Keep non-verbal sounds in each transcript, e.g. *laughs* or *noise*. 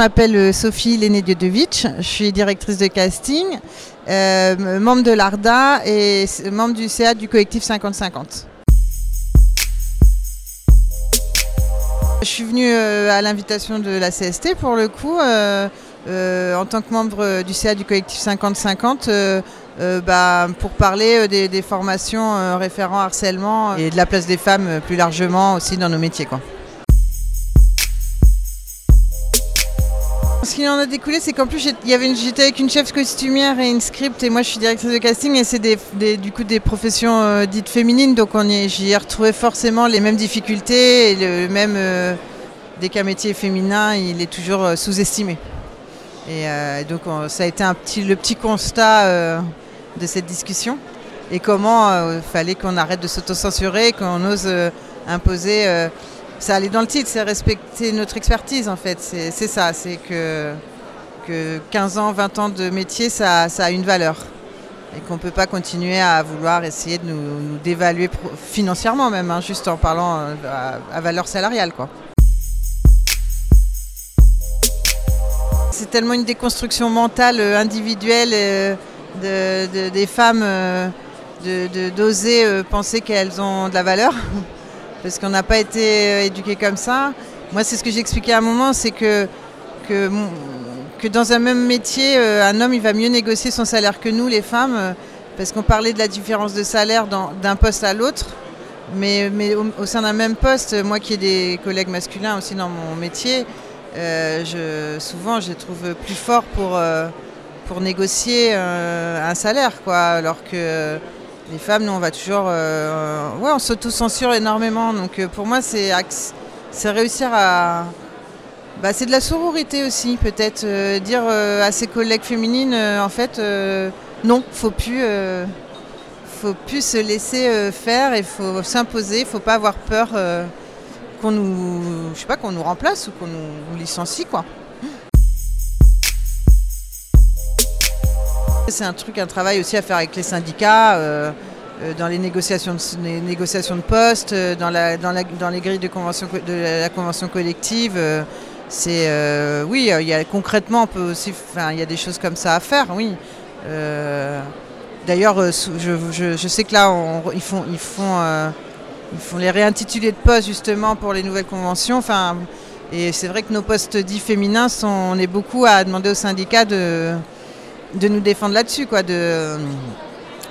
m'appelle Sophie Léné-Diodovitch, je suis directrice de casting, membre de l'ARDA et membre du CA du collectif 50-50. Je suis venue à l'invitation de la CST pour le coup, en tant que membre du CA du collectif 50-50. Euh, bah, pour parler euh, des, formations euh, référents harcèlement et de la place des femmes plus largement aussi dans nos métiers. Quoi. Ce qui en a découlé, c'est qu'en plus j'étais avec une chef costumière et une script et moi je suis directrice de casting et c'est des, du coup des professions dites féminines donc on j'y ai retrouvé forcément les mêmes difficultés et le même dès qu'un métier est féminin il est toujours sous-estimé. Et donc ça a été le petit constat de cette discussion et comment il euh, fallait qu'on arrête de s'autocensurer, qu'on ose euh, imposer. Euh, ça allait dans le titre, c'est respecter notre expertise en fait. C'est ça, c'est que, que 15 ans, 20 ans de métier, ça, a une valeur. Et qu'on ne peut pas continuer à vouloir essayer de nous, dévaluer financièrement même, hein, juste en parlant à, valeur salariale. quoi. C'est tellement une déconstruction mentale individuelle des femmes euh, d'oser euh, penser qu'elles ont de la valeur, *laughs* parce qu'on n'a pas été euh, éduqués comme ça. Moi, c'est ce que j'expliquais à un moment, c'est que, que, dans un même métier, un homme, il va mieux négocier son salaire que nous, les femmes, parce qu'on parlait de la différence de salaire d'un poste à l'autre. Mais, mais au, sein d'un même poste, moi qui ai des collègues masculins aussi dans mon métier, je, souvent je les trouve plus forts pour, pour négocier euh, un salaire, quoi. Alors que les femmes, nous, on va toujours. Euh, ouais, on s'auto-censure énormément. Donc euh, pour moi, c'est, réussir à. Bah, c'est de la sororité aussi, peut-être. dire à ses collègues féminines, en fait, non, faut plus. faut plus se laisser faire, il faut s'imposer, il faut pas avoir peur qu'on nous, je sais pas, qu'on nous remplace ou qu'on nous licencie, quoi. C'est un truc, un travail aussi à faire avec les syndicats. Euh, euh, dans les négociations de, négociations de postes, euh, dans, la, dans, la, dans, les grilles de, convention, de la convention collective. c'est oui, il y a, concrètement, on peut aussi, il y a des choses comme ça à faire, oui. D'ailleurs, je, je, sais que là, ils, font, ils, font, ils font les réintitulés de postes justement pour les nouvelles conventions. Enfin, et c'est vrai que nos postes dits féminins, on est beaucoup à demander aux syndicats de de nous défendre là-dessus, quoi, de,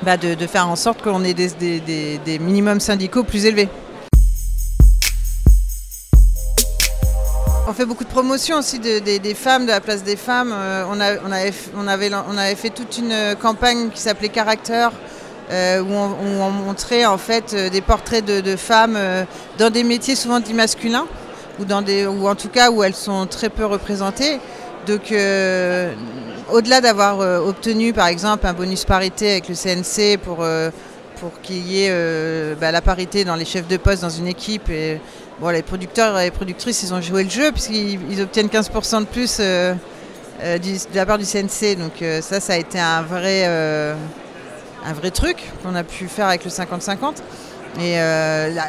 bah de, faire en sorte qu'on ait des, minimums syndicaux plus élevés. On fait beaucoup de promotions aussi des femmes, de la place des femmes. Euh, on, avait, on, avait, on, avait, fait toute une campagne qui s'appelait Caractère, euh, où, on, montrait en fait euh, des portraits de, femmes dans des métiers souvent dits masculins, ou, dans des, ou en tout cas où elles sont très peu représentées. Donc au-delà d'avoir euh, obtenu par exemple un bonus parité avec le CNC pour, euh, pour qu'il y ait euh, bah, la parité dans les chefs de poste dans une équipe, et, bon, les producteurs et les productrices ils ont joué le jeu puisqu'ils obtiennent 15% de plus de la part du CNC. Donc ça, ça a été un vrai, un vrai truc qu'on a pu faire avec le 50-50. Et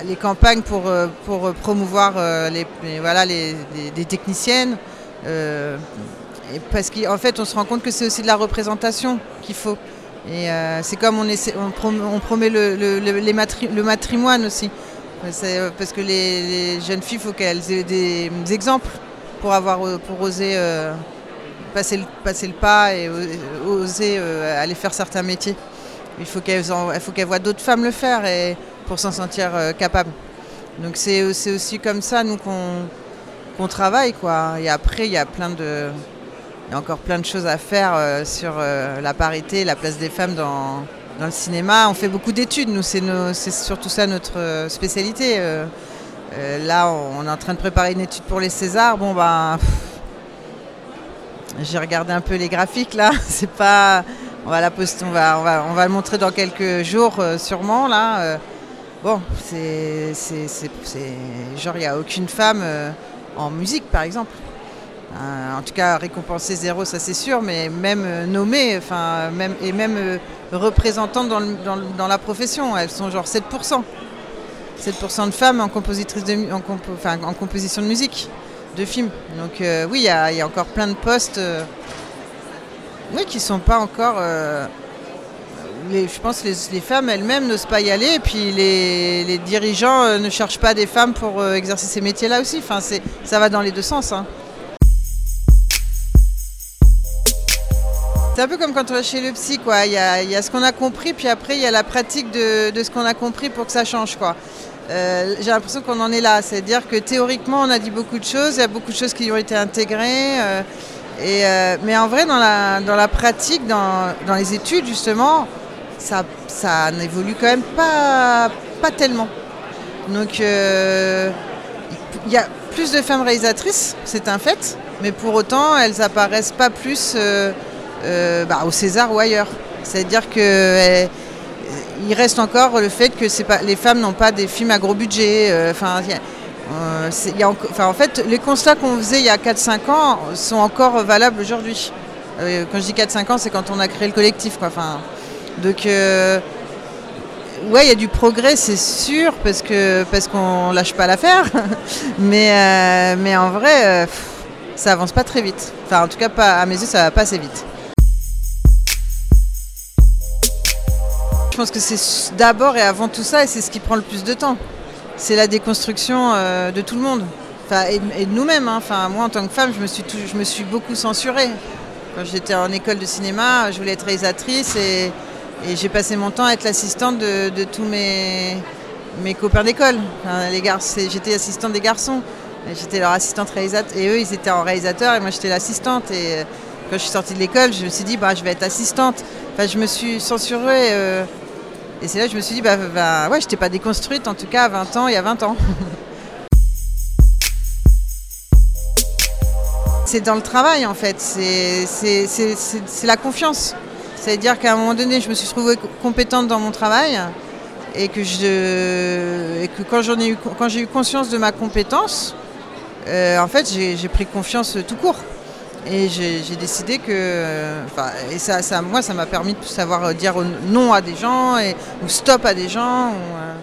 les campagnes pour, pour promouvoir les, voilà, les, techniciennes, parce qu'en fait, on se rend compte que c'est aussi de la représentation qu'il faut. Et euh, c'est comme on, essaie, on, promet le, le, matrimoine aussi. Euh, parce que les, jeunes filles, il faut qu'elles aient des exemples pour, avoir, euh, pour oser passer, le, passer le pas et oser aller faire certains métiers. Il faut qu'elles qu voient d'autres femmes le faire et, pour s'en sentir capables. Donc c'est aussi comme ça, nous, qu'on travaille. Quoi. Et après, il y a plein de il y a encore plein de choses à faire euh, sur euh, la parité, la place des femmes dans, le cinéma. On fait beaucoup d'études, nous, c'est surtout ça notre euh, spécialité. là, on est en train de préparer une étude pour les Césars. Bon, ben. J'ai regardé un peu les graphiques là, *laughs* c'est pas. On va la poster, on va, on va, on va le montrer dans quelques jours sûrement là. bon, c'est, genre il n'y a aucune femme en musique par exemple. Euh, en tout cas, récompenser zéro, ça c'est sûr, mais même euh, nommées, enfin, même, et même euh, représentantes dans, la profession, elles sont genre 7%. 7% de femmes en, compositrice de, en, en composition de musique. de films. Donc oui, il y, a encore plein de postes oui, qui sont pas encore je pense que les, femmes elles-mêmes n'osent pas y aller, et puis les, dirigeants ne cherchent pas des femmes pour exercer ces métiers-là aussi. Enfin, ça va dans les deux sens. Hein. C'est un peu comme quand on va chez le psy, quoi. Il y a, ce qu'on a compris, puis après il y a la pratique de, ce qu'on a compris pour que ça change, quoi. Euh, j'ai l'impression qu'on en est là, c'est-à-dire que théoriquement on a dit beaucoup de choses, il y a beaucoup de choses qui ont été intégrées, et, mais en vrai dans la, pratique, dans, les études justement, ça, n'évolue quand même pas, pas tellement. Donc euh, il y a plus de femmes réalisatrices, c'est un fait, mais pour autant elles apparaissent pas plus euh, euh, bah, au César ou ailleurs. C'est-à-dire que il reste encore le fait que les femmes n'ont pas des films à gros budget. Enfin, en fait, les constats qu'on faisait il y a 4-5 ans sont encore valables aujourd'hui. quand je dis 4-5 ans, c'est quand on a créé le collectif. Quoi. Enfin, donc, euh, ouais, il y a du progrès, c'est sûr, parce que parce qu'on lâche pas l'affaire. *laughs* mais, euh, mais en vrai, euh, ça avance pas très vite. Enfin, en tout cas, pas, à mes yeux, ça va pas assez vite. Pense que c'est d'abord et avant tout ça, et c'est ce qui prend le plus de temps. C'est la déconstruction de tout le monde. Enfin, et, de nous-mêmes. Hein. Enfin, moi, en tant que femme, je me suis, je me suis beaucoup censurée. Quand j'étais en école de cinéma, je voulais être réalisatrice et, j'ai passé mon temps à être l'assistante de, tous mes, mes copains d'école. j'étais assistante des garçons. J'étais leur assistante réalisateur. Et eux, ils étaient en réalisateur et moi, j'étais l'assistante. Et euh, quand je suis sortie de l'école, je me suis dit, bah, je vais être assistante. Enfin, je me suis censurée. Euh, et c'est là que je me suis dit, bah, bah ouais, je n'étais pas déconstruite, en tout cas, à 20 ans, il y a 20 ans. *laughs* c'est dans le travail, en fait. C'est la confiance. C'est-à-dire qu'à un moment donné, je me suis trouvée compétente dans mon travail et que, je, que quand, ai eu, j'ai eu conscience de ma compétence, euh, en fait, j'ai pris confiance tout court. Et j'ai décidé que. et ça, ça, moi, ça m'a permis de savoir dire non à des gens et, ou stop à des gens. Euh,